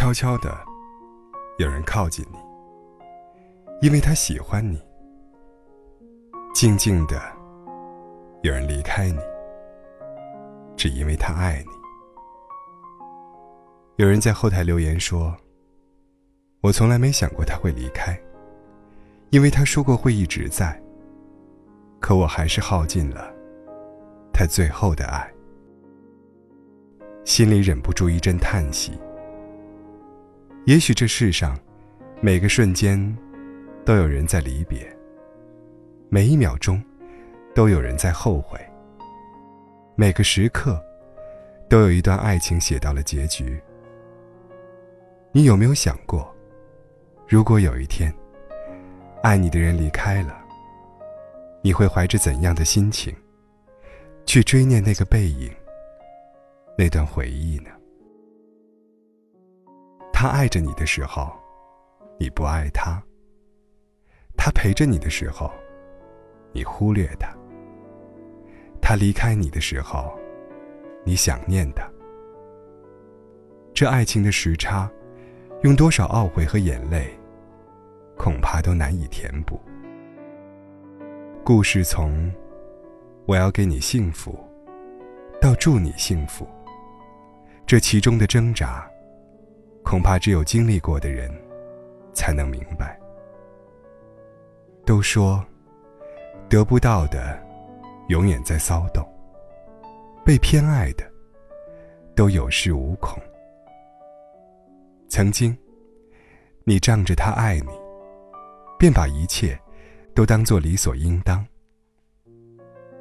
悄悄的，有人靠近你，因为他喜欢你；静静的，有人离开你，只因为他爱你。有人在后台留言说：“我从来没想过他会离开，因为他说过会一直在。可我还是耗尽了他最后的爱。”心里忍不住一阵叹息。也许这世上，每个瞬间，都有人在离别；每一秒钟，都有人在后悔；每个时刻，都有一段爱情写到了结局。你有没有想过，如果有一天，爱你的人离开了，你会怀着怎样的心情，去追念那个背影？那段回忆呢？他爱着你的时候，你不爱他；他陪着你的时候，你忽略他；他离开你的时候，你想念他。这爱情的时差，用多少懊悔和眼泪，恐怕都难以填补。故事从“我要给你幸福”到“祝你幸福”。这其中的挣扎，恐怕只有经历过的人，才能明白。都说，得不到的，永远在骚动；被偏爱的，都有恃无恐。曾经，你仗着他爱你，便把一切都当做理所应当。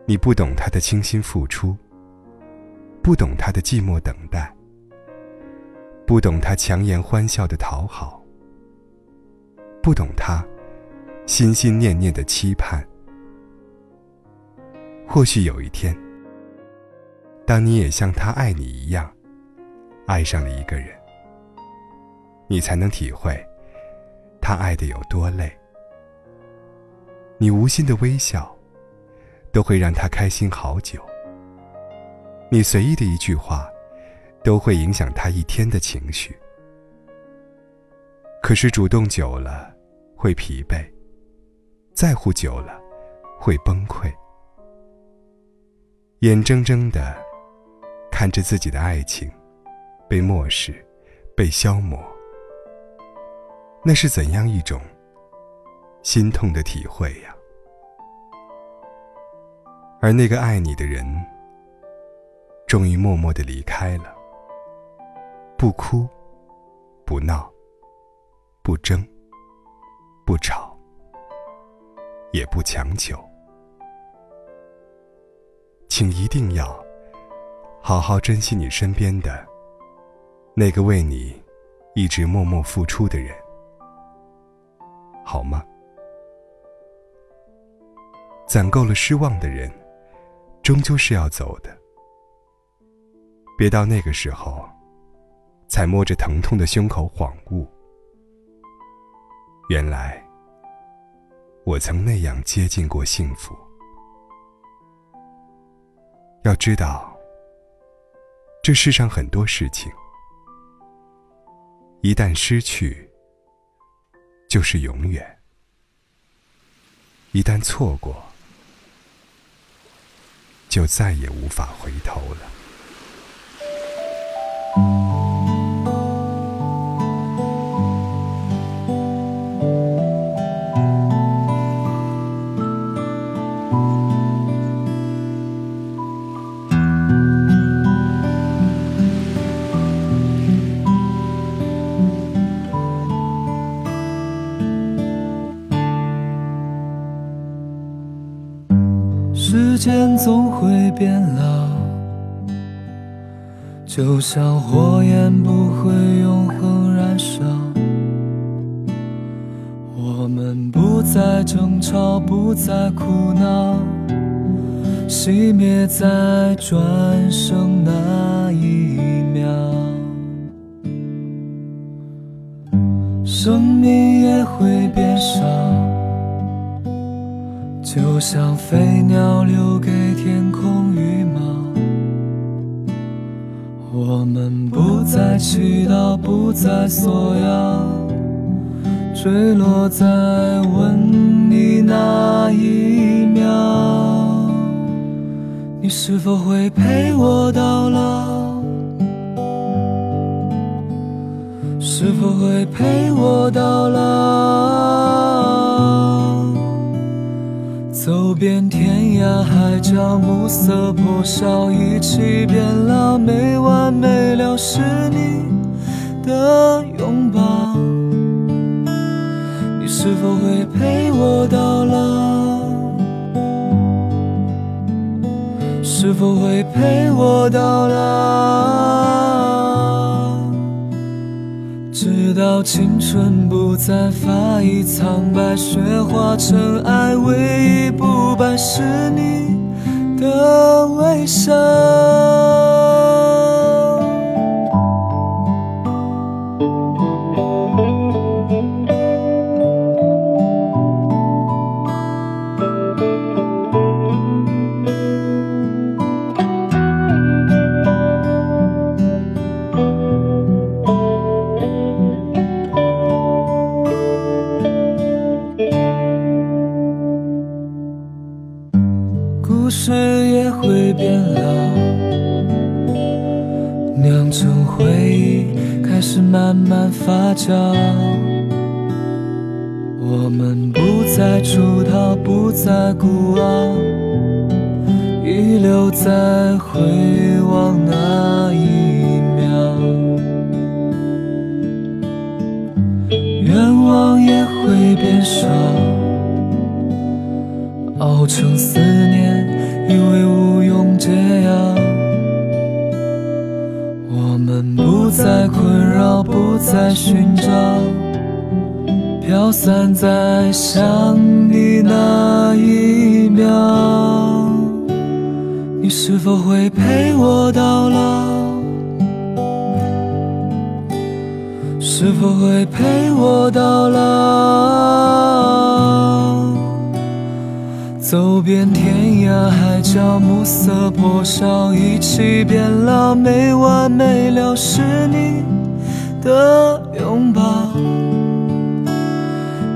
你不懂他的倾心付出，不懂他的寂寞等待。不懂他强颜欢笑的讨好，不懂他心心念念的期盼。或许有一天，当你也像他爱你一样，爱上了一个人，你才能体会他爱的有多累。你无心的微笑，都会让他开心好久。你随意的一句话。都会影响他一天的情绪。可是主动久了会疲惫，在乎久了会崩溃。眼睁睁的看着自己的爱情被漠视、被消磨，那是怎样一种心痛的体会呀？而那个爱你的人，终于默默的离开了。不哭，不闹，不争，不吵，也不强求，请一定要好好珍惜你身边的那个为你一直默默付出的人，好吗？攒够了失望的人，终究是要走的，别到那个时候。才摸着疼痛的胸口恍悟，原来我曾那样接近过幸福。要知道，这世上很多事情，一旦失去，就是永远；一旦错过，就再也无法回头了。总会变老，就像火焰不会永恒燃烧。我们不再争吵，不再哭闹，熄灭在转身那一秒，生命也会变少。就像飞鸟留给天空羽毛，我们不再。祈祷，不再索要，坠落在吻你那一秒，你是否会陪我到老？是否会陪我到老？遍天涯海角，暮色破晓，一起变老，没完没了是你的拥抱。你是否会陪我到老？是否会陪我到老？到青春不再发已苍白，雪化尘埃，唯一不败是你的微笑。会变老，酿成回忆，开始慢慢发酵。我们不再出逃，不再孤傲，遗留在回望那一秒。愿望也会变少。熬成思念，以为无这样。我们不再困扰，不再寻找，飘散在想你那一秒。你是否会陪我到老？是否会陪我到老？走遍天涯海角，暮色破晓，一起变老，没完没了是你的拥抱。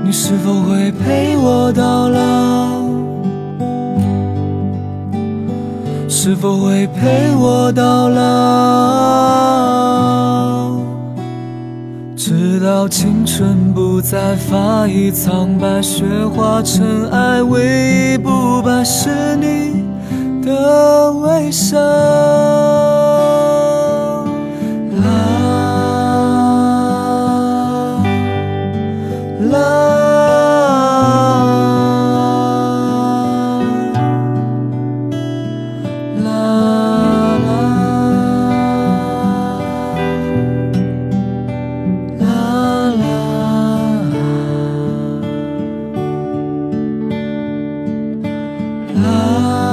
你是否会陪我到老？是否会陪我到老？到青春不再发已苍白，雪化尘埃，唯一不败是你的微笑。love.